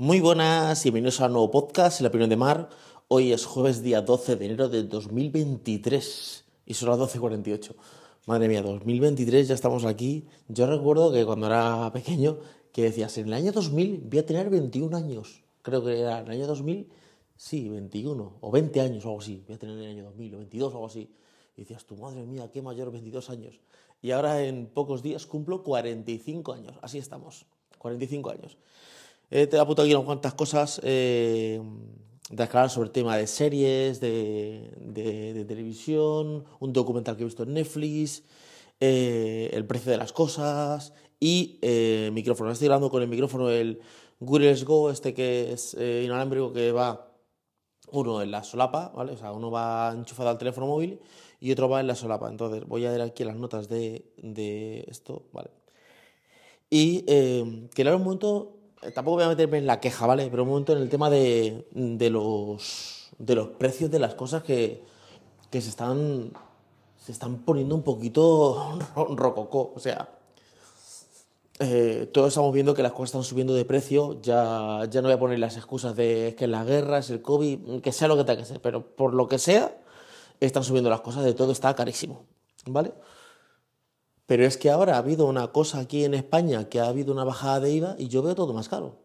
Muy buenas y bienvenidos a un nuevo podcast, La Opinión de Mar. Hoy es jueves día 12 de enero de 2023 y son las 12.48. Madre mía, 2023 ya estamos aquí. Yo recuerdo que cuando era pequeño que decías, en el año 2000 voy a tener 21 años. Creo que era en el año 2000, sí, 21 o 20 años o algo así. Voy a tener en el año 2000 o 22 o algo así. Y decías, tu madre mía, qué mayor 22 años. Y ahora en pocos días cumplo 45 años. Así estamos, 45 años. Eh, te he apuntado aquí unas cuantas cosas eh, de aclarar sobre el tema de series, de, de, televisión, un documental que he visto en Netflix, eh, el precio de las cosas y micrófono. Estoy hablando con el micrófono del Google Go, este que es inalámbrico que va uno en la solapa, ¿vale? O sea, uno va enchufado al teléfono móvil y otro va en la solapa. Entonces voy a ver aquí las notas de, de esto, ¿vale? Y que un momento eh, tampoco voy a meterme en la queja, ¿vale? Pero un momento en el tema de, de, los, de los precios de las cosas que, que se, están, se están poniendo un poquito rococó. O sea, eh, todos estamos viendo que las cosas están subiendo de precio. Ya, ya no voy a poner las excusas de que la guerra, es el COVID, que sea lo que tenga que ser, pero por lo que sea, están subiendo las cosas, de todo está carísimo, ¿vale? Pero es que ahora ha habido una cosa aquí en España, que ha habido una bajada de IVA y yo veo todo más caro.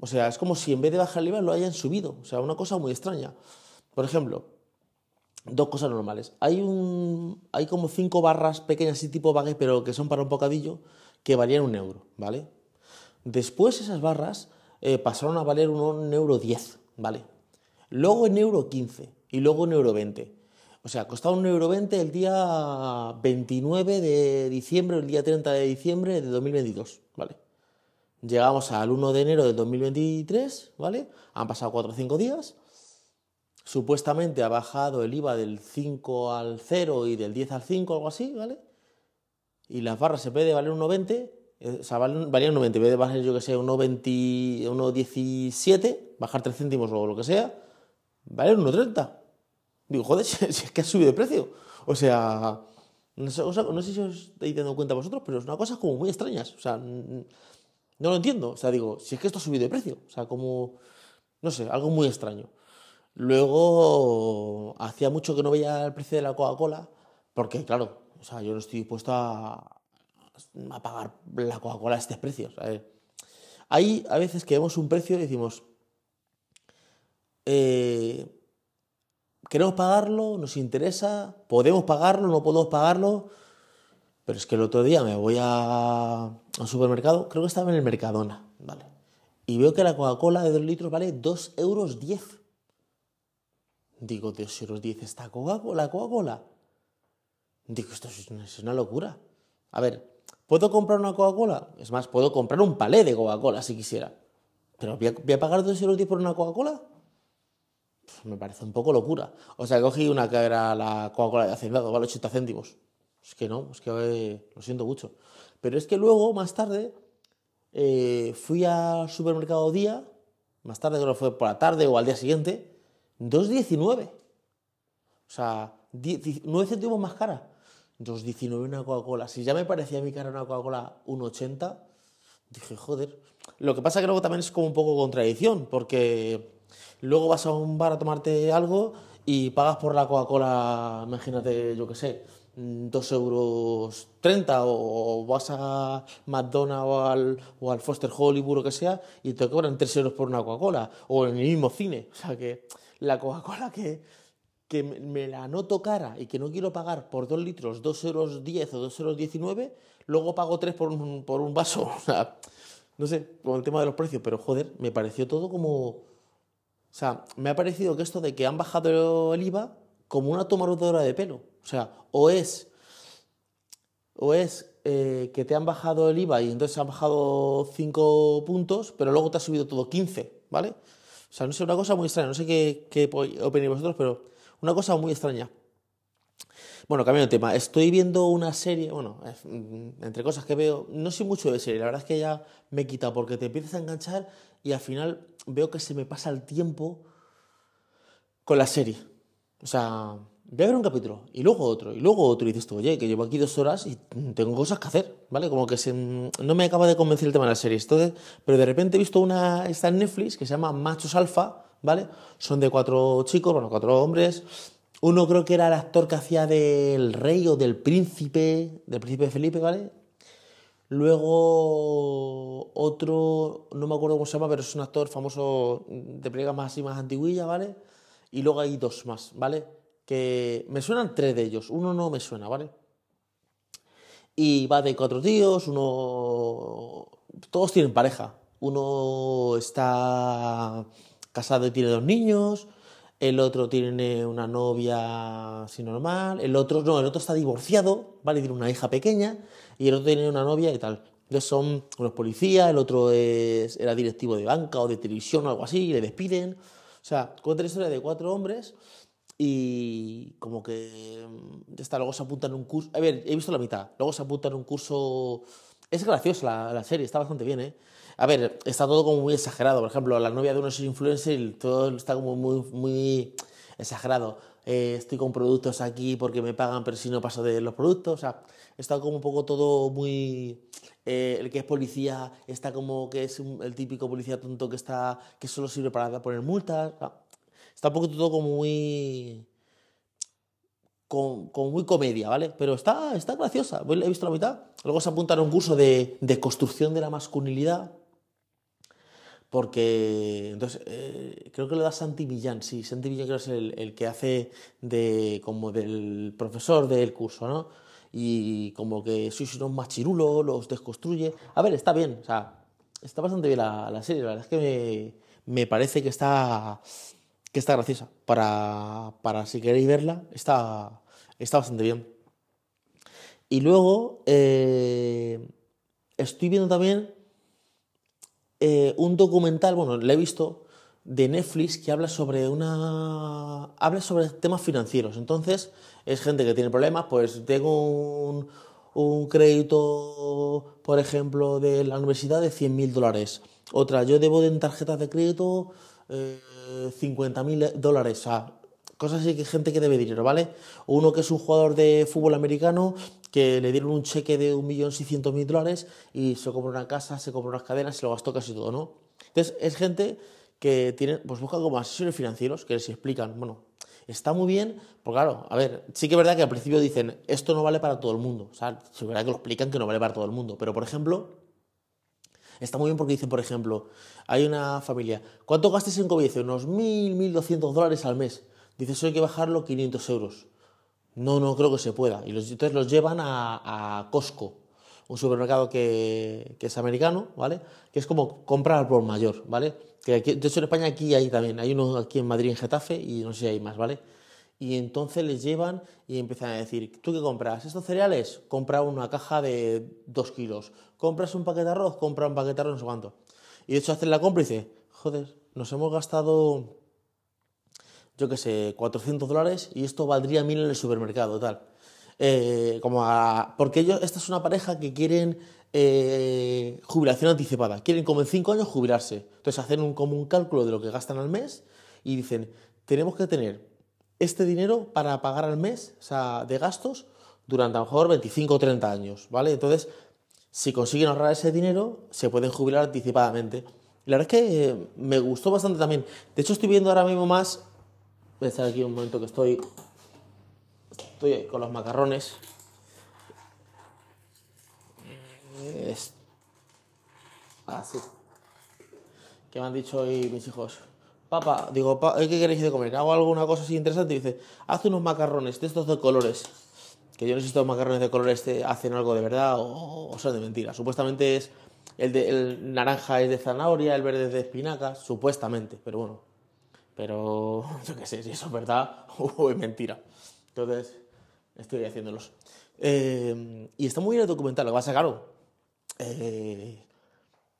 O sea, es como si en vez de bajar el IVA lo hayan subido. O sea, una cosa muy extraña. Por ejemplo, dos cosas normales. Hay, un, hay como cinco barras pequeñas, así tipo baguette, pero que son para un bocadillo, que valían un euro, ¿vale? Después esas barras eh, pasaron a valer un, euro diez, ¿vale? Luego en euro quince y luego en euro veinte. O sea, costaba un euro veinte el día 29 de diciembre, el día 30 de diciembre de 2022, ¿vale? Llegamos al 1 de enero de 2023, ¿vale? Han pasado 4 o 5 días. Supuestamente ha bajado el IVA del 5 al 0 y del 10 al 5, algo así, ¿vale? Y las barras, en vez de valer 1,20, eh, o sea, valían 1,20, en vez de valer, yo que sé, 1,20, 1,17, bajar 3 céntimos o lo que sea, vale 1,30. Digo, joder, si, es que ha subido de precio. O sea, no sé, no sé si os estáis dando cuenta vosotros, pero es una cosa como muy extrañas. O sea, no lo entiendo. O sea, digo, si es que esto ha subido de precio. O sea, como, no sé, algo muy extraño. Luego, hacía mucho que no veía el precio de la Coca-Cola, porque, claro, o sea, yo no estoy dispuesto a, pagar la Coca-Cola a este precio. Hay a veces que vemos un precio y decimos, eh, queremos pagarlo, nos interesa, podemos pagarlo, no podemos pagarlo. Pero es que el otro día me voy a, un supermercado, creo que estaba en el Mercadona, ¿vale? Y veo que la Coca-Cola de 2 litros vale 2 euros 10. Digo, 2 euros 10 esta Coca-Cola, Coca-Cola. Digo, esto es una locura. A ver, ¿puedo comprar una Coca-Cola? Es más, puedo comprar un palé de Coca-Cola si quisiera. Pero ¿voy a, a pagar 2 euros 10 por una Coca-Cola? Me parece un poco locura. O sea, cogí una que era la Coca-Cola de Hacendado, vale 80 céntimos. Es que no, es que lo siento mucho. Pero es que luego, más tarde, eh, fui al supermercado día, más tarde creo que fue por la tarde o al día siguiente, 2,19. O sea, 9 céntimos más cara. 2,19 una Coca-Cola. Si ya me parecía a mi cara una Coca-Cola 1,80, dije, joder. Lo que pasa que luego también es como un poco contradicción, porque Luego vas a un bar a tomarte algo y pagas por la Coca-Cola, imagínate, yo qué sé, 2 euros 30 o vas a McDonald's o al, o al Foster Hollywood o que sea y te cobran 3 euros por una Coca-Cola o en el mismo cine. O sea que la Coca-Cola que, que me la noto cara y que no quiero pagar por 2 litros 2 euros 10 o 2 euros 19, luego pago 3 por un, por un vaso. No sé, con el tema de los precios, pero joder, me pareció todo como o sea, me ha parecido que esto de que han bajado el IVA como una tomadora de pelo. O sea, o es, o es eh, que te han bajado el IVA y entonces han bajado 5 puntos, pero luego te ha subido todo 15, ¿vale? O sea, no sé, una cosa muy extraña. No sé qué, qué opináis vosotros, pero una cosa muy extraña. Bueno, cambiando de tema, estoy viendo una serie, bueno, mm, entre cosas que veo, no soy mucho de serie, la verdad es que ya me he quitado porque te empiezas a enganchar y al final veo que se me pasa el tiempo con la serie. O sea, voy a ver un capítulo, y luego otro, y luego otro, y dices tú, oye, que llevo aquí dos horas y tengo cosas que hacer, ¿vale? Como que se, no me acaba de convencer el tema de la serie. Entonces, pero de repente he visto una, está en Netflix, que se llama Machos Alfa, ¿vale? Son de cuatro chicos, bueno, cuatro hombres. Uno creo que era el actor que hacía del rey o del príncipe, del príncipe Felipe, ¿vale? Luego otro, no me acuerdo cómo se llama, pero es un actor famoso de películas más y más antiguilla, ¿vale? Y luego hay dos más, ¿vale? Que me suenan tres de ellos, uno no me suena, ¿vale? Y va de cuatro tíos, uno... Todos tienen pareja. Uno está casado y tiene dos niños, el otro tiene una novia así normal, el otro no, el otro está divorciado, ¿vale? Tiene una hija pequeña y el otro tiene una novia y tal. Entonces son unos policías, el otro es, era directivo de banca o de televisión o algo así, y le despiden. O sea, cuenta la historia de cuatro hombres y como que mm, está, luego se apuntan a un curso. A ver, he visto la mitad. Luego se apuntan a un curso. Es graciosa la, la, serie, está bastante bien, ¿eh? A ver, está todo como muy exagerado. Por ejemplo, la novia de uno es influencer y todo está como muy, muy exagerado. Eh, estoy con productos aquí porque me pagan, pero si no paso de los productos. O sea, está como un poco todo muy. Eh, el que es policía está como que es el típico policía tonto que está que solo sirve para poner multas. Está un poco todo como muy. Como, muy comedia, ¿vale? Pero está, está graciosa. He visto la mitad. Luego se apunta un curso de, de construcción de la masculinidad porque entonces eh, creo que lo da Santi Millán, sí, Santi Millán creo que es el, el, que hace de como del profesor del curso, ¿no? Y como que sois unos machirulos, los desconstruye. A ver, está bien, o sea, está bastante bien la, la serie, la verdad es que me, me, parece que está, que está graciosa. Para, para si queréis verla, está, está bastante bien. Y luego eh, estoy viendo también eh, un documental, bueno, lo he visto, de Netflix que habla sobre una. habla sobre temas financieros. Entonces, es gente que tiene problemas, pues tengo un, crédito, por ejemplo, de la universidad de 100.000 dólares. Otra, yo debo de tarjetas de crédito eh, 50.000 dólares. O sea, cosas así que gente que debe dinero, ¿vale? Uno que es un jugador de fútbol americano que le dieron un cheque de 1.600.000 dólares y se compró una casa, se compró unas cadenas, se lo gastó casi todo, ¿no? Entonces, es gente que tiene, pues busca como asesores financieros que les explican, bueno, está muy bien, porque claro, a ver, sí que es verdad que al principio dicen, esto no vale para todo el mundo, o sea, sí es verdad que lo explican que no vale para todo el mundo, pero por ejemplo, está muy bien porque dicen, por ejemplo, hay una familia, ¿cuánto gastes en COVID? Unos 1.000, 1.200 dólares al mes. Dice, eso hay que bajarlo 500 euros. No, no creo que se pueda. Y los, entonces los llevan a, a Costco, un supermercado que, es americano, ¿vale? Que es como comprar por mayor, ¿vale? Que aquí, de hecho en España aquí hay también, hay uno aquí en Madrid, en Getafe, y no sé si hay más, ¿vale? Y entonces les llevan y empiezan a decir, ¿tú qué compras? ¿Estos cereales? Compra una caja de 2 kilos. ¿Compras un paquete de arroz? Compra un paquete de arroz, no sé cuánto. Y de hecho hacen la compra y joder, nos hemos gastado yo qué sé, 400 dólares y esto valdría 1000 en el supermercado, tal. Eh, como a, porque ellos, esta es una pareja que quieren eh, jubilación anticipada, quieren como en 5 años jubilarse. Entonces hacen un, como un cálculo de lo que gastan al mes y dicen, tenemos que tener este dinero para pagar al mes, de gastos, durante a lo mejor 25 o 30 años, ¿vale? Entonces, si consiguen ahorrar ese dinero, se pueden jubilar anticipadamente. La verdad es que me gustó bastante también. De hecho, estoy viendo ahora mismo más Voy a estar aquí un momento que estoy, estoy con los macarrones. Es, así. Que me han dicho hoy mis hijos. Papá, digo, ¿qué queréis de comer? Hago alguna cosa así interesante y dice, haz unos macarrones de estos de colores. Que yo no sé si estos macarrones de colores hacen algo de verdad o, son de mentira. Supuestamente es el, de, el naranja es de zanahoria, el verde es de espinaca, supuestamente, pero bueno, pero yo qué sé, si eso es verdad o es mentira. Entonces, estoy haciéndolos. Eh, y está muy bien el documental, lo que pasa, claro, eh,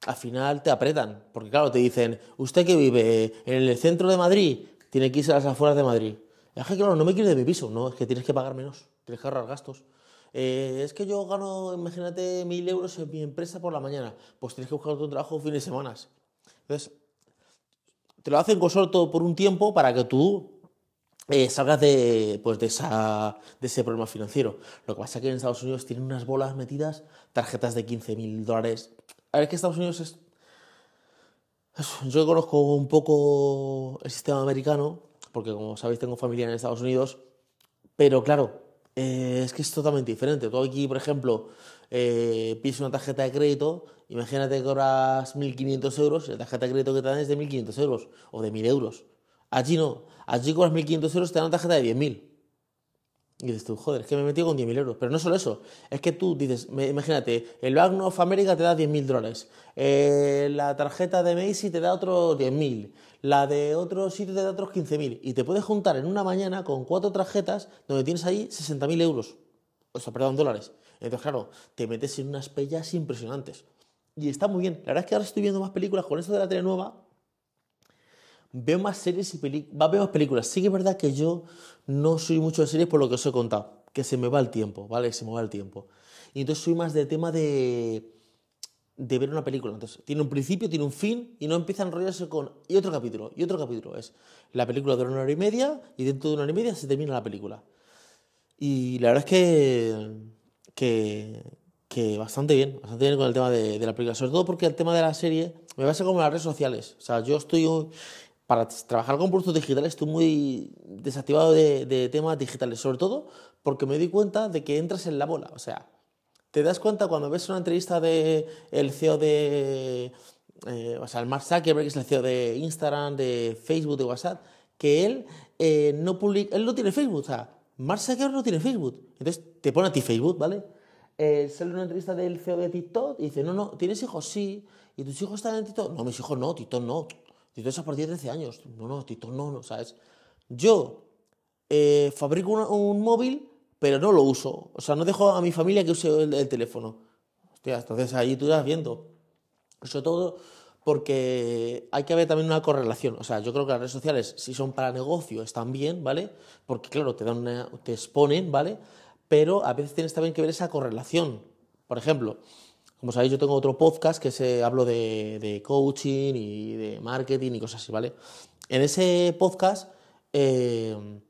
al final te apretan, porque claro, te dicen, usted que vive en el centro de Madrid, tiene que irse a las afueras de Madrid. Es que claro, no me quiero de mi piso, no, es que tienes que pagar menos, tienes que ahorrar gastos. Eh, es que yo gano, imagínate, mil euros en mi empresa por la mañana, pues tienes que buscar otro trabajo fines de semana. Entonces, te lo hacen con todo por un tiempo para que tú eh, salgas de, pues de, esa, de ese problema financiero. Lo que pasa es que en Estados Unidos tienen unas bolas metidas, tarjetas de 15 mil dólares. A ver, que Estados Unidos es... Yo conozco un poco el sistema americano, porque como sabéis tengo familia en Estados Unidos, pero claro, eh, es que es totalmente diferente. Tú aquí, por ejemplo, eh, pides una tarjeta de crédito, imagínate que cobras 1.500 euros, la tarjeta de crédito que te dan es de 1.500 euros o de 1.000 euros. Allí no, allí cobras 1.500 euros, te dan una tarjeta de 10.000. Y dices tú, joder, es que me he metido con 10.000 euros. Pero no solo eso, es que tú dices, imagínate, el Bank of America te da 10.000 dólares, eh, la tarjeta de Macy te da otros 10.000, la de otro sitio te da otros 15.000. Y te puedes juntar en una mañana con cuatro tarjetas donde tienes ahí 60.000 euros. O sea, perdón, dólares. Entonces, claro, te metes en unas pellas impresionantes. Y está muy bien. La verdad es que ahora estoy viendo más películas con esto de la tele nueva veo más series y películas, veo más películas. Sí que es verdad que yo no soy mucho de series por lo que os he contado, que se me va el tiempo, ¿vale? Se me va el tiempo. Y entonces soy más de tema de, de ver una película. Entonces, tiene un principio, tiene un fin y no empieza a enrollarse con... Y otro capítulo, y otro capítulo. Es la película de una hora y media y dentro de una hora y media se termina la película. Y la verdad es que... que que bastante bien, bastante bien con el tema de, de, la película, sobre todo porque el tema de la serie me pasa como las redes sociales. O sea, yo estoy para trabajar con productos digitales estoy muy desactivado de, temas digitales, sobre todo porque me di cuenta de que entras en la bola. O sea, te das cuenta cuando ves una entrevista de el CEO de, eh, o sea, el Mark Zuckerberg, que es el CEO de Instagram, de Facebook, de WhatsApp, que él eh, no publica, él no tiene Facebook, o sea, Mark Zuckerberg no tiene Facebook. Entonces te pone a ti Facebook, ¿vale? Eh, sale una entrevista del CEO de TikTok y dice, no, no, ¿tienes hijos? Sí. ¿Y tus hijos están en TikTok? No, mis hijos no, TikTok no. Tito es a partir de 13 años. No, no, Tito no, no, ¿sabes? Yo eh, fabrico un móvil, pero no lo uso. O sea, no dejo a mi familia que use el, teléfono. Hostia, entonces ahí tú estás viendo. Sobre todo porque hay que haber también una correlación. O sea, yo creo que las redes sociales, si son para negocio, están bien, ¿vale? Porque, claro, te, dan te exponen, ¿vale? Pero a veces tienes también que ver esa correlación. Por ejemplo, como sabéis, yo tengo otro podcast que se hablo de, coaching y de marketing y cosas así, ¿vale? En ese podcast eh,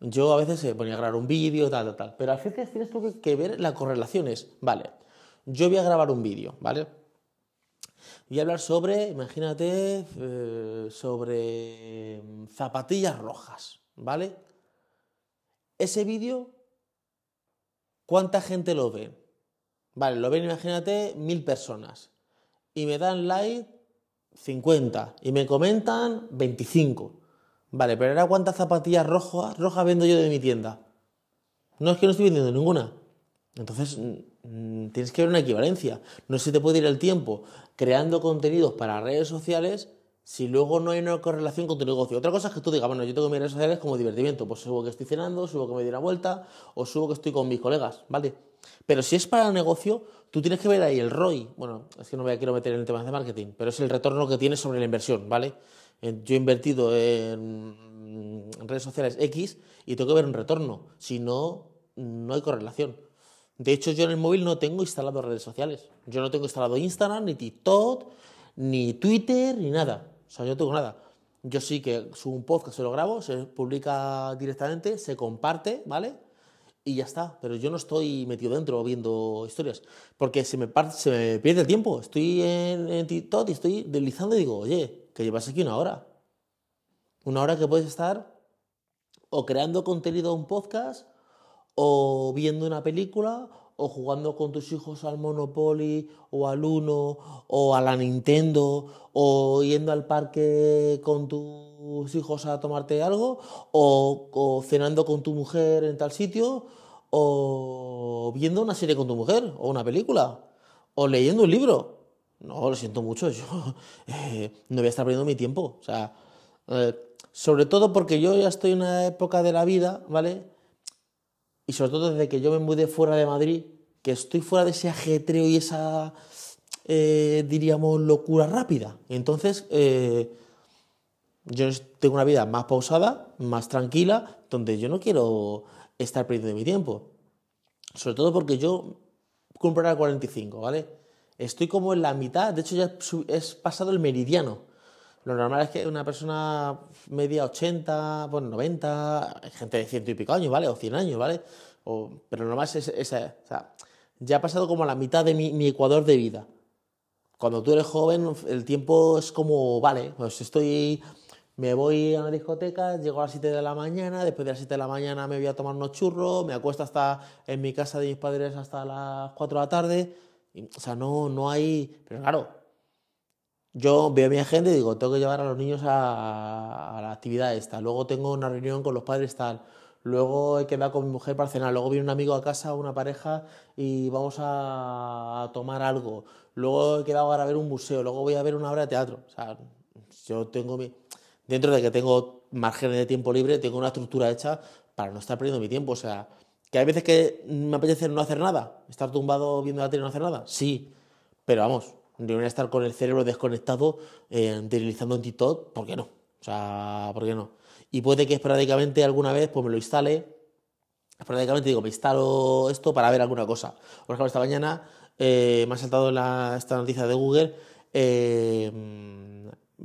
yo a veces se ponía a grabar un vídeo, tal, tal, tal. Pero a veces tienes tú que, ver las correlaciones. Vale, yo voy a grabar un vídeo, ¿vale? Voy a hablar sobre, imagínate, eh, sobre zapatillas rojas, ¿vale? Ese vídeo, ¿cuánta gente lo ve? Vale, lo ven, imagínate, mil personas. Y me dan like 50. Y me comentan 25. Vale, pero ahora cuántas zapatillas rojas, rojas vendo yo de mi tienda. No es que no estoy vendiendo ninguna. Entonces, mm, tienes que ver una equivalencia. No se te puede ir el tiempo creando contenidos para redes sociales si luego no hay una correlación con tu negocio. Otra cosa es que tú digas, bueno, yo tengo mis redes sociales como divertimiento. Pues subo que estoy cenando, subo que me doy una vuelta o subo que estoy con mis colegas, ¿vale? Pero si es para negocio, tú tienes que ver ahí el ROI. Bueno, es que no me quiero meter en el tema de marketing, pero es el retorno que tienes sobre la inversión, ¿vale? Yo he invertido en redes sociales X y tengo que ver un retorno. Si no, no hay correlación. De hecho, yo en el móvil no tengo instalado redes sociales. Yo no tengo instalado Instagram, ni TikTok, ni Twitter, ni nada. O sea, yo no tengo nada. Yo sí que subo un podcast, se lo grabo, se publica directamente, se comparte, ¿vale? y ya está. Pero yo no estoy metido dentro viendo historias, porque se me, pierde el tiempo. Estoy en, TikTok y estoy deslizando y digo, oye, que llevas aquí una hora. Una hora que puedes estar o creando contenido a un podcast, o viendo una película, o jugando con tus hijos al Monopoly, o al Uno, o a la Nintendo, o yendo al parque con tus hijos a tomarte algo, o, cenando con tu mujer en tal sitio, o viendo una serie con tu mujer, o una película, o leyendo un libro. No, lo siento mucho, yo eh, no voy a estar perdiendo mi tiempo. O sea, eh, sobre todo porque yo ya estoy en una época de la vida, ¿vale? Y sobre todo desde que yo me mudé fuera de Madrid, que estoy fuera de ese ajetreo y esa, eh, diríamos, locura rápida. Entonces, eh, yo tengo una vida más pausada, más tranquila, donde yo no quiero estar perdiendo mi tiempo. Sobre todo porque yo cumplo el 45, ¿vale? Estoy como en la mitad, de hecho ya he pasado el meridiano. Lo normal es que una persona media 80, bueno, 90, hay gente de ciento y pico años, ¿vale? O 100 años, ¿vale? O, pero lo normal es esa. O sea, ya ha pasado como la mitad de mi, mi ecuador de vida. Cuando tú eres joven, el tiempo es como, vale, pues estoy me voy a una discoteca, llego a las 7 de la mañana, después de las 7 de la mañana me voy a tomar unos churros, me acuesto hasta en mi casa de mis padres hasta las 4 de la tarde. o sea, no, no hay. Pero claro, yo veo mi agenda y digo, tengo que llevar a los niños a, la actividad esta. Luego tengo una reunión con los padres tal. Luego he quedado con mi mujer para cenar. Luego viene un amigo a casa, una pareja, y vamos a, tomar algo. Luego he quedado a ver un museo. Luego voy a ver una obra de teatro. O sea, yo tengo mi dentro de que tengo margen de tiempo libre, tengo una estructura hecha para no estar perdiendo mi tiempo. O sea, que hay veces que me apetece no hacer nada, estar tumbado viendo la tele y no hacer nada, sí, pero vamos, debería estar con el cerebro desconectado, eh, utilizando un TikTok, ¿por qué no? O sea, ¿por qué no? Y puede que esporádicamente alguna vez pues me lo instale, esporádicamente digo, me instalo esto para ver alguna cosa. Por ejemplo, esta mañana eh, me ha saltado esta noticia de Google. Eh,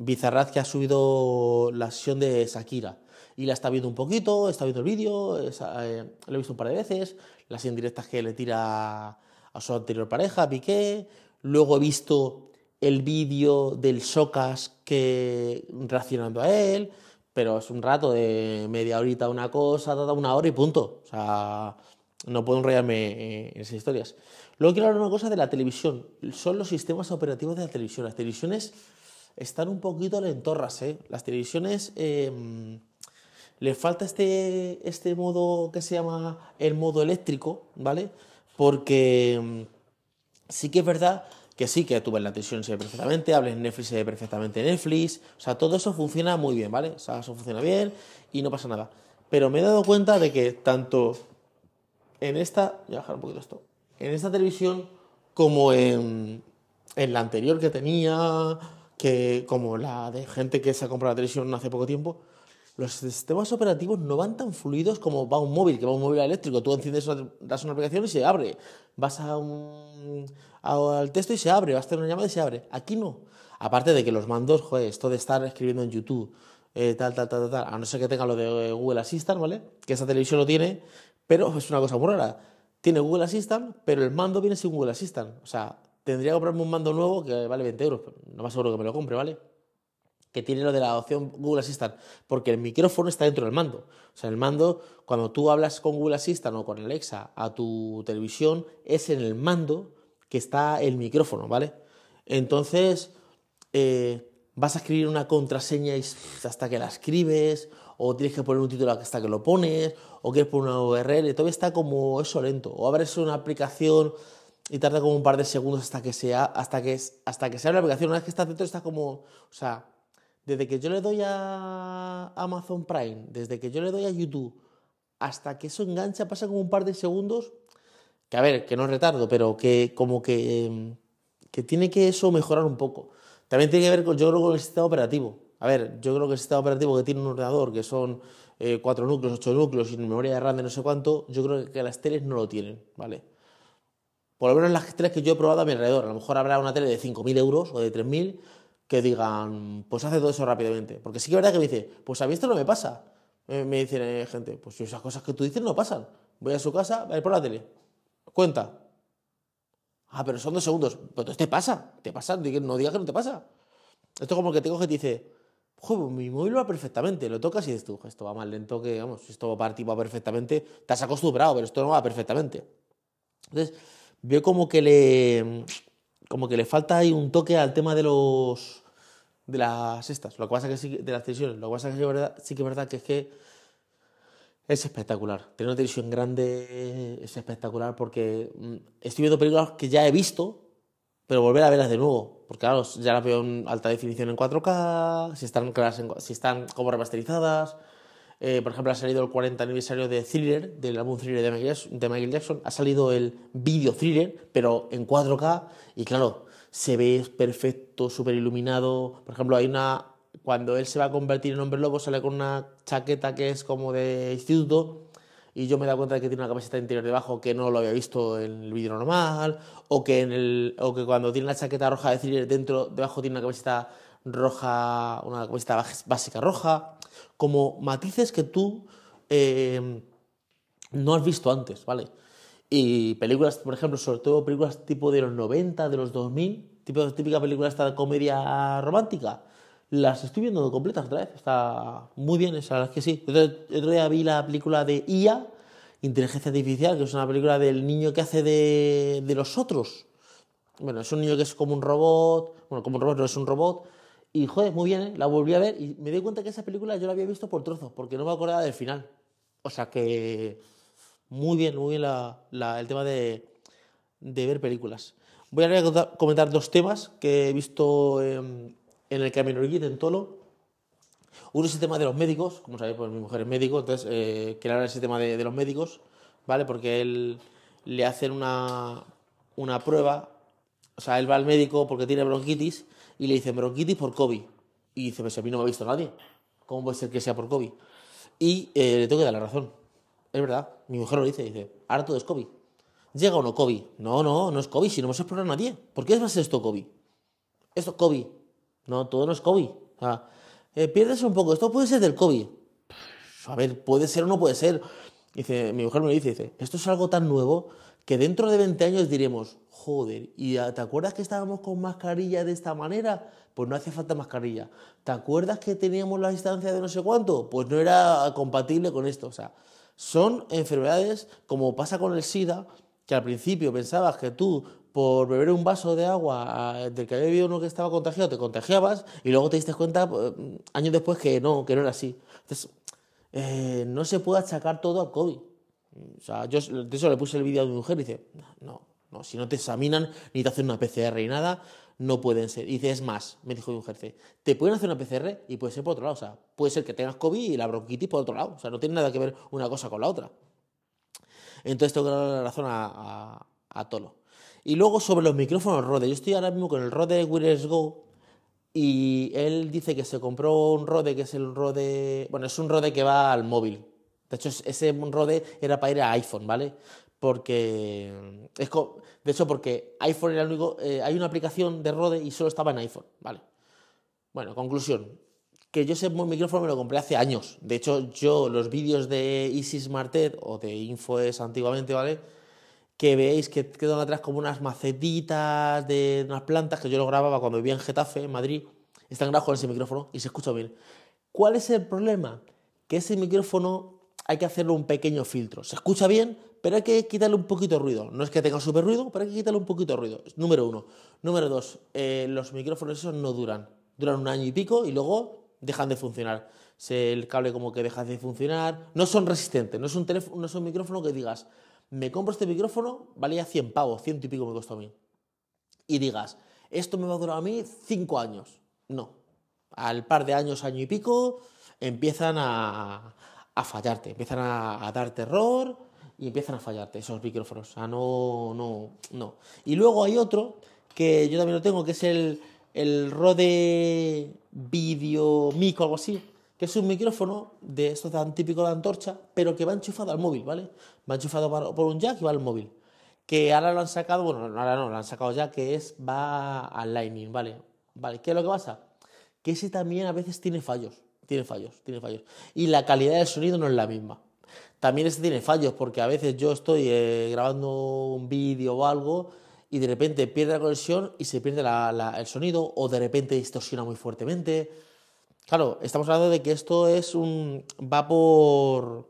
que ha subido la sesión de Shakira y la está viendo un poquito, está viendo el vídeo, eh, lo he visto un par de veces, las indirectas que le tira a su anterior pareja, Piqué, luego he visto el vídeo del Socas que reaccionando a él, pero es un rato de media horita una cosa, una hora y punto. O sea, no puedo enrollarme en esas historias. Luego quiero hablar una cosa de la televisión. Son los sistemas operativos de la televisión. Las televisiones están un poquito lentorras, ¿eh? Las televisiones eh, les falta este, este modo que se llama el modo eléctrico, ¿vale? Porque em, sí que es verdad que sí, que la televisión se ve perfectamente, hables Netflix se ve perfectamente Netflix, o sea, todo eso funciona muy bien, ¿vale? O sea, eso funciona bien y no pasa nada. Pero me he dado cuenta de que tanto en esta, voy a bajar un poquito esto, en esta televisión como en, en la anterior que tenía, que como la de gente que se ha comprado la televisión hace poco tiempo, los sistemas operativos no van tan fluidos como va un móvil, que va un móvil eléctrico. Tú enciendes, das una aplicación y se abre. Vas a un, al texto y se abre. Vas a tener una llamada y se abre. Aquí no. Aparte de que los mandos, joder, esto de estar escribiendo en YouTube, eh, tal, tal, tal, tal, a no ser que tenga lo de Google Assistant, ¿vale? Que esa televisión lo tiene, pero es una cosa muy rara. Tiene Google Assistant, pero el mando viene sin Google Assistant. O sea, tendría que comprarme un mando nuevo que vale 20 euros, pero no más seguro que me lo compre, ¿vale? Que tiene lo de la opción Google Assistant, porque el micrófono está dentro del mando. O sea, el mando, cuando tú hablas con Google Assistant o con Alexa a tu televisión, es en el mando que está el micrófono, ¿vale? Entonces, eh, vas a escribir una contraseña hasta que la escribes, o tienes que poner un título hasta que lo pones, o quieres poner una URL, todo está como eso lento. O abres una aplicación y tarda como un par de segundos hasta que sea, hasta que, hasta que se abre la aplicación. Una vez que está dentro está como, o sea, desde que yo le doy a Amazon Prime, desde que yo le doy a YouTube, hasta que eso engancha pasa como un par de segundos, que a ver, que no es retardo, pero que como que, em, que tiene que eso mejorar un poco. También tiene que ver con, yo creo, con el sistema operativo. A ver, yo creo que el sistema operativo que tiene un ordenador, que son eh, cuatro núcleos, ocho núcleos y memoria de RAM de no sé cuánto, yo creo que las teles no lo tienen, ¿vale? Por lo menos las teles que yo he probado a mi alrededor. A lo mejor habrá una tele de 5.000 euros o de 3.000 que digan, pues hace todo eso rápidamente. Porque sí que es verdad que me dice, pues a mí esto no me pasa. Me, dicen eh, gente, pues esas cosas que tú dices no pasan. Voy a su casa, voy a ir por la tele. Cuenta. Ah, pero son dos segundos. Pues te pasa, te pasa, no digas que no te pasa. Esto es como que tengo que te dice, Joder, mi móvil va perfectamente, lo tocas y dices tú, esto va más lento que, vamos, esto va para ti va perfectamente, te has acostumbrado, pero esto no va perfectamente. Entonces, veo como que le como que le falta ahí un toque al tema de los de las estas, lo que pasa que sí, de las televisiones, lo que pasa que sí, verdad, sí que es verdad que es que es espectacular. Tener una televisión grande es espectacular porque mm, estoy viendo películas que ya he visto, pero volver a verlas de nuevo, porque claro, ya las veo en alta definición en 4K, si están, si están como remasterizadas, eh, por ejemplo, ha salido el 40 aniversario de Thriller, del álbum Thriller de Michael, Jackson. Ha salido el vídeo Thriller, pero en 4K. Y claro, se ve perfecto, súper iluminado. Por ejemplo, hay una. Cuando él se va a convertir en hombre lobo, sale con una chaqueta que es como de instituto. Y yo me he dado cuenta de que tiene una camiseta interior debajo que no lo había visto en el vídeo normal. O que, en el, o que cuando tiene la chaqueta roja de Thriller dentro, debajo tiene una camiseta roja, una camiseta básica roja, como matices que tú eh, no has visto antes, ¿vale? Y películas, por ejemplo, sobre todo películas tipo de los 90, de los 2000, tipo, típica película esta de comedia romántica, las estoy viendo completas otra vez. Está muy bien, esa verdad es que sí. El otro día vi la película de IA, Inteligencia Artificial, que es una película del niño que hace de, de los otros. Bueno, es un niño que es como un robot, bueno, como un robot, no es un robot. Y joder, muy bien, ¿eh? la volví a ver y me di cuenta que esa película yo la había visto por trozos, porque no me acordaba del final. O sea que muy bien, muy bien el tema de, ver películas. Voy a comentar dos temas que he visto en, el Camino en Tolo. Uno es el tema de los médicos, como sabéis, pues mi mujer es médico, entonces eh, quiero hablar ese tema de, los médicos, ¿vale? Porque él le hacen una, una prueba, o sea, él va al médico porque tiene bronquitis y le dicen bronquitis por COVID. Y dice, pues a mí no me ha visto nadie, ¿cómo puede ser que sea por COVID? Y eh, le tengo que dar la razón es verdad, mi mujer lo dice, dice, ahora todo es COVID. ¿Llega o no COVID? No, no, no es COVID, si no hemos explorado a nadie. ¿Por qué es más esto COVID? Esto es COVID. No, todo no es COVID. O eh, pierdes un poco, esto puede ser del COVID. A ver, puede ser o no puede ser. Dice, mi mujer me lo dice, dice, esto es algo tan nuevo que dentro de 20 años diremos, joder, ¿y te acuerdas que estábamos con mascarilla de esta manera? Pues no hacía falta mascarilla. ¿Te acuerdas que teníamos la distancia de no sé cuánto? Pues no era compatible con esto. O sea, son enfermedades como pasa con el SIDA, que al principio pensabas que tú por beber un vaso de agua ah, del que había bebido uno que estaba contagiado te contagiabas y luego te diste cuenta pues, años después que no, que no era así. Entonces, eh, no se puede achacar todo al COVID. O sea, yo de eso le puse el vídeo a mi mujer y dice, no, no, si no te examinan ni te hacen una PCR y nada, no pueden ser. Y dice, es más, me dijo un jefe, te pueden hacer una PCR y puede ser por otro lado. O sea, puede ser que tengas COVID y la bronquitis por otro lado. O sea, no tiene nada que ver una cosa con la otra. Entonces tengo que darle la razón a, a, Tolo. Y luego sobre los micrófonos Rode. Yo estoy ahora mismo con el Rode Wireless Go y él dice que se compró un Rode que es el Rode... Bueno, es un Rode que va al móvil. De hecho, ese Rode era para ir a iPhone, ¿vale? porque es de hecho porque iPhone era el único eh, hay una aplicación de Rode y solo estaba en iPhone vale bueno conclusión que yo ese micrófono me lo compré hace años de hecho yo los vídeos de Easy Smarted o de Infoes antiguamente vale que veis que quedan atrás como unas macetitas de unas plantas que yo lo grababa cuando vivía en Getafe en Madrid están grabados con ese micrófono y se escucha bien ¿cuál es el problema? que ese micrófono hay que hacerle un pequeño filtro se escucha bien pero hay que quitarle un poquito de ruido. No es que tenga súper ruido, pero hay que quitarle un poquito de ruido. Número uno. Número dos, eh, los micrófonos esos no duran. Duran un año y pico y luego dejan de funcionar. el cable como que deja de funcionar. No son resistentes, no es un, teléfono, no es un micrófono que digas, me compro este micrófono, valía 100 pavos, ciento y pico me costó a mí. Y digas, esto me va a durar a mí 5 años. No. Al par de años, año y pico, empiezan a, fallarte, empiezan a, a dar terror y empiezan a fallarte esos micrófonos. O sea, no, no, no. Y luego hay otro que yo también lo tengo, que es el, el Rode Video Mic o algo así, que es un micrófono de estos tan típico de antorcha, pero que va enchufado al móvil, ¿vale? Va enchufado por un jack y va al móvil. Que ahora lo han sacado, bueno, ahora no, lo han sacado ya, que es, va al Lightning, ¿vale? ¿Vale? ¿Qué es lo que pasa? Que ese también a veces tiene fallos, tiene fallos, tiene fallos. Y la calidad del sonido no es la misma. También este tiene fallos porque a veces yo estoy eh, grabando un vídeo o algo y de repente pierde la conexión y se pierde el sonido o de repente distorsiona muy fuertemente. Claro, estamos hablando de que esto es un va por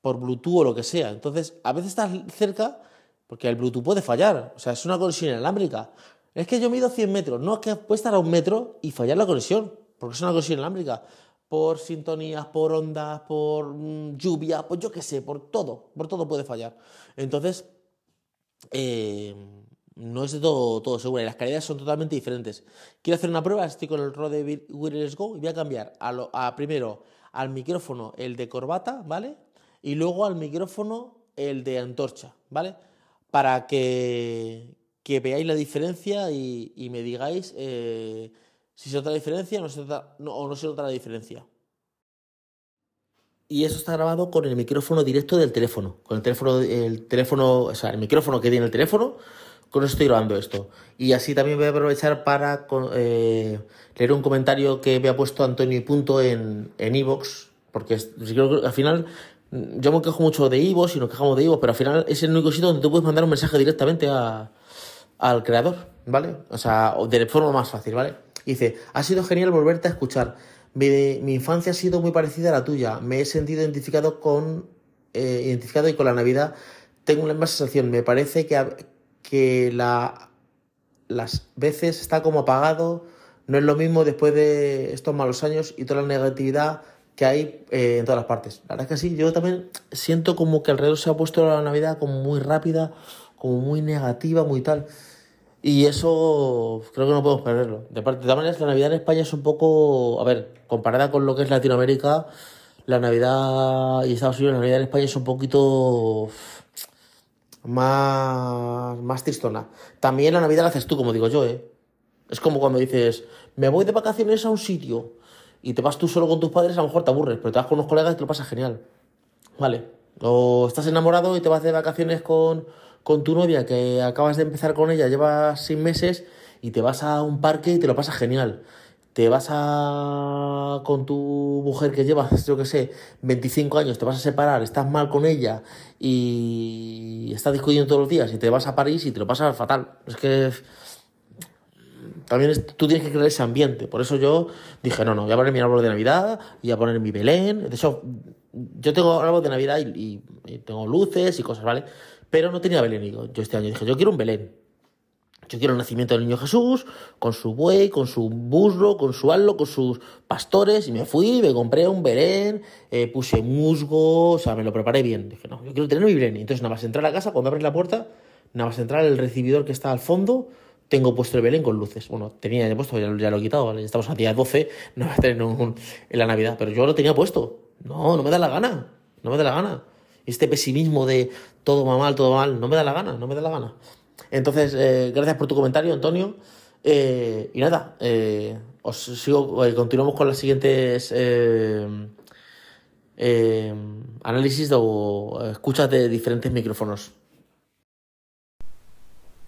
por Bluetooth o lo que sea. Entonces, a veces estás cerca porque el Bluetooth puede fallar. O sea, es una conexión inalámbrica. Es que yo mido 100 metros. No, es que puede estar a un metro y fallar la conexión porque es una conexión inalámbrica por sintonías, por ondas, por mm, lluvia, pues yo qué sé, por todo, por todo puede fallar. Entonces, eh, no es de todo, todo seguro y las calidades son totalmente diferentes. Quiero hacer una prueba, estoy con el Rode Wireless Go y voy a cambiar a, primero al micrófono el de corbata, ¿vale? Y luego al micrófono el de antorcha, ¿vale? Para que, que veáis la diferencia y, me digáis... Eh, si se nota la diferencia no se o no se nota la diferencia. Y eso está grabado con el micrófono directo del teléfono. Con el teléfono, el teléfono, o sea, el micrófono que tiene el teléfono, con eso estoy grabando esto. Y así también voy a aprovechar para eh, leer un comentario que me ha puesto Antonio y Punto en Evox, porque creo que al final yo me quejo mucho de Ivo, y nos quejamos de Ivo, pero al final es el único sitio donde tú puedes mandar un mensaje directamente al creador, ¿vale? O sea, de forma más fácil, ¿vale? dice, ha sido genial volverte a escuchar. Mi, mi, infancia ha sido muy parecida a la tuya. Me he sentido identificado con eh, identificado y con la Navidad tengo la misma sensación. Me parece que, que la, las veces está como apagado. No es lo mismo después de estos malos años y toda la negatividad que hay eh, en todas las partes. La verdad es que sí, yo también siento como que alrededor se ha puesto la Navidad como muy rápida, como muy negativa, muy tal. Y eso creo que no podemos perderlo. De parte, de todas maneras, la Navidad en España es un poco, a ver, comparada con lo que es Latinoamérica, la Navidad y Estados Unidos, la Navidad en España es un poquito más, más tristona. También la Navidad la haces tú, como digo yo, ¿eh? Es como cuando dices, me voy de vacaciones a un sitio y te vas tú solo con tus padres, a lo mejor te aburres, pero te vas con unos colegas y te lo pasas genial. Vale. O estás enamorado y te vas de vacaciones con, con tu novia, que acabas de empezar con ella, llevas seis meses y te vas a un parque y te lo pasas genial. Te vas a con tu mujer que llevas, yo que sé, 25 años, te vas a separar, estás mal con ella y estás discutiendo todos los días y te vas a París y te lo pasas fatal. Es que también tú tienes que crear ese ambiente. Por eso yo dije, no, no, voy a poner mi árbol de Navidad, voy a poner mi Belén. De hecho, yo tengo árbol de Navidad y, tengo luces y cosas, ¿vale? Pero no tenía Belén. yo este año dije, yo quiero un Belén. Yo quiero el nacimiento del niño Jesús, con su buey, con su burro, con su allo, con sus pastores, y me fui, me compré un Belén, eh, puse musgo, o sea, me lo preparé bien. Dije, no, yo quiero tener mi Belén. Entonces nada más entrar a la casa, cuando abres la puerta, nada más entrar el recibidor que está al fondo, tengo puesto el Belén con luces. Bueno, tenía ya puesto, ya, lo he quitado, estamos a día 12, no voy a tener en la Navidad, pero yo lo tenía puesto. No, no me da la gana, no me da la gana. Este pesimismo de todo va mal, todo va mal, no me da la gana, no me da la gana. Entonces, eh, gracias por tu comentario, Antonio. Eh, y nada, eh, os sigo, continuamos con las siguientes análisis o escuchas de diferentes micrófonos.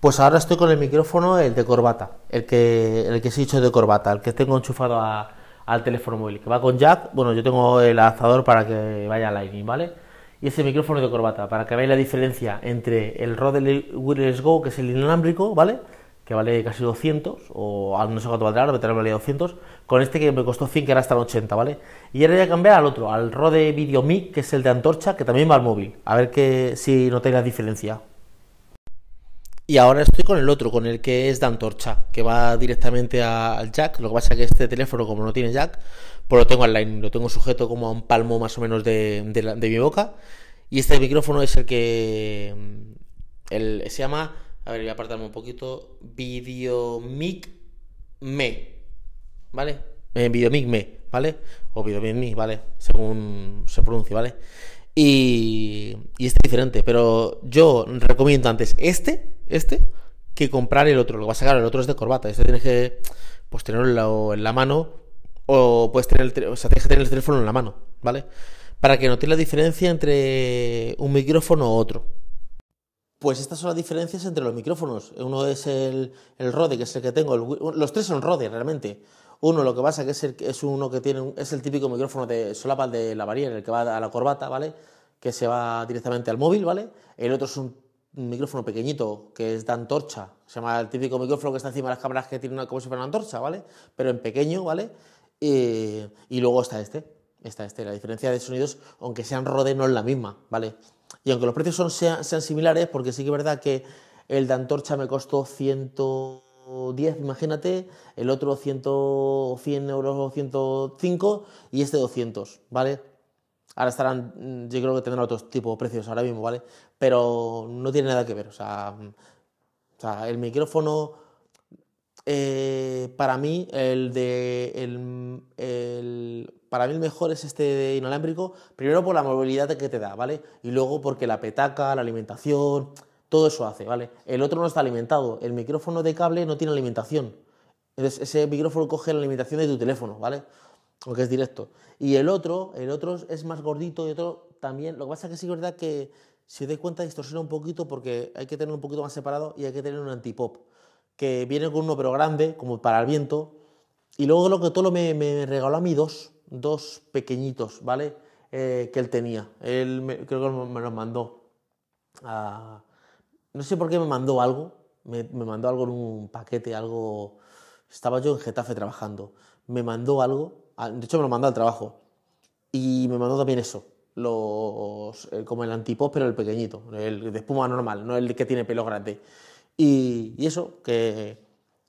Pues ahora estoy con el micrófono, el de corbata, el que, el que se ha dicho de corbata, el que tengo enchufado al teléfono móvil, que va con jack. Bueno, yo tengo el adaptador para que vaya a Lightning, ¿vale? Y ese micrófono de corbata, para que veáis la diferencia entre el Rode Wireless Go, que es el inalámbrico, ¿vale? Que vale casi 200, o no sé cuánto valdrá, ahora vale 200, con este que me costó 100, que era hasta 80, ¿vale? Y ahora voy a cambiar al otro, al Rode Video Mic, que es el de antorcha, que también va al móvil. A ver que, si notáis la diferencia. Y ahora estoy con el otro, con el que es de antorcha, que va directamente al jack. Lo que pasa es que este teléfono, como no tiene jack, pues lo tengo online, lo tengo sujeto como a un palmo más o menos de, mi boca. Y este micrófono es el que mm, se llama, a ver, voy a apartarme un poquito, Videomic Me, ¿vale? Eh, Videomic Me, ¿vale? O Videomic Me, ¿vale? Según se pronuncie, ¿vale? Y, y este es diferente, pero yo recomiendo antes este este que comprar el otro. Lo vas a sacar, el otro es de corbata. Este tienes que pues tenerlo en la mano o puedes tener el, o sea, tienes que tener el teléfono en la mano, ¿vale? Para que notes la diferencia entre un micrófono u otro. Pues estas son las diferencias entre los micrófonos. Uno es el, el Rode, que es el que tengo. los tres son Rode, realmente. Uno, lo que pasa es, el, es uno que tiene, es el típico micrófono de solapa de la varilla, el que va a la corbata, ¿vale? Que se va directamente al móvil, ¿vale? El otro es un un micrófono pequeñito que es de antorcha, se llama el típico micrófono que está encima de las cámaras que tiene una, como si fuera una antorcha, ¿vale? Pero en pequeño, ¿vale? y luego está este, está este. La diferencia de sonidos, aunque sean Rode, no es la misma, ¿vale? Y aunque los precios son, sean, similares, porque sí que es verdad que el de antorcha me costó 110, imagínate, el otro 100, 100 euros o 105 y este 200, ¿vale? Ahora estarán, mm, yo creo que tendrán otros tipos de precios ahora mismo, ¿vale? Pero no tiene nada que ver. O sea, mm, el micrófono, eh, para mí, el de. El, el, para mí el mejor es este inalámbrico, primero por la movilidad que te da, ¿vale? Y luego porque la petaca, la alimentación, todo eso hace, ¿vale? El otro no está alimentado. El micrófono de cable no tiene alimentación. Entonces, ese micrófono coge la alimentación de tu teléfono, ¿vale? Aunque es directo. Y el otro, el otro es más gordito y otro también. Lo que pasa es que sí es verdad que si te das cuenta, distorsiona un poquito porque hay que tener un poquito más separado y hay que tener un antipop que viene con uno pero grande, como para el viento. Y luego lo que todo me, me regaló a mí dos, dos pequeñitos, ¿vale? Eh, que él tenía. Él creo que me los mandó. no sé por qué me mandó algo. Me, me, mandó algo en un paquete, algo. Estaba yo en Getafe trabajando. Me mandó algo. De hecho, me lo mandó al trabajo. Y me mandó también eso. Los, eh, como el antipop, pero el pequeñito. El de espuma normal, no el que tiene pelo grande. Y, y eso, que,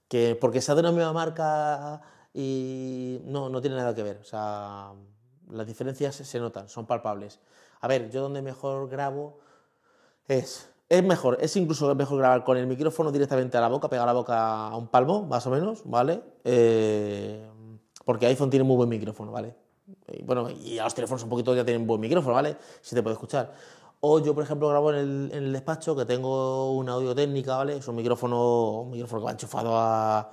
que porque sea de una misma marca y no, no tiene nada que ver. O sea, las diferencias se notan, son palpables. A ver, yo donde mejor grabo es... Es mejor, es incluso mejor grabar con el micrófono directamente a la boca, pegar la boca a un palmo, más o menos, ¿vale? Eh, porque iPhone tiene muy buen micrófono, ¿vale? Y, bueno, y a los teléfonos un poquito ya tienen buen micrófono, ¿vale? Si te puede escuchar. O yo, por ejemplo, grabo en el, en el despacho que tengo una audio técnica, ¿vale? Es un micrófono, un micrófono que va enchufado a,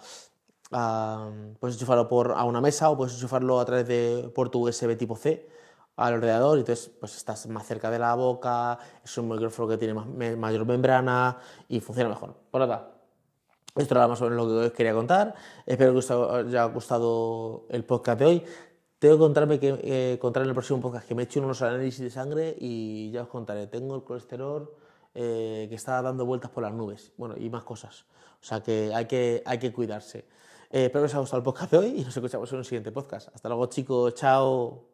puedes enchufarlo por, a una mesa o puedes enchufarlo a través de puerto USB tipo C al ordenador y entonces pues estás más cerca de la boca, es un micrófono que tiene mayor membrana y funciona mejor. Por nada, esto era más o menos lo que os quería contar. Espero que os haya gustado el podcast de hoy. Tengo que contarme que, eh, contar en el próximo podcast que me he hecho unos análisis de sangre y ya os contaré. Tengo el colesterol eh, que está dando vueltas por las nubes. Bueno, y más cosas. O sea que hay que, hay que cuidarse. Eh, espero que os haya gustado el podcast de hoy y nos escuchamos en un siguiente podcast. Hasta luego chicos, chao.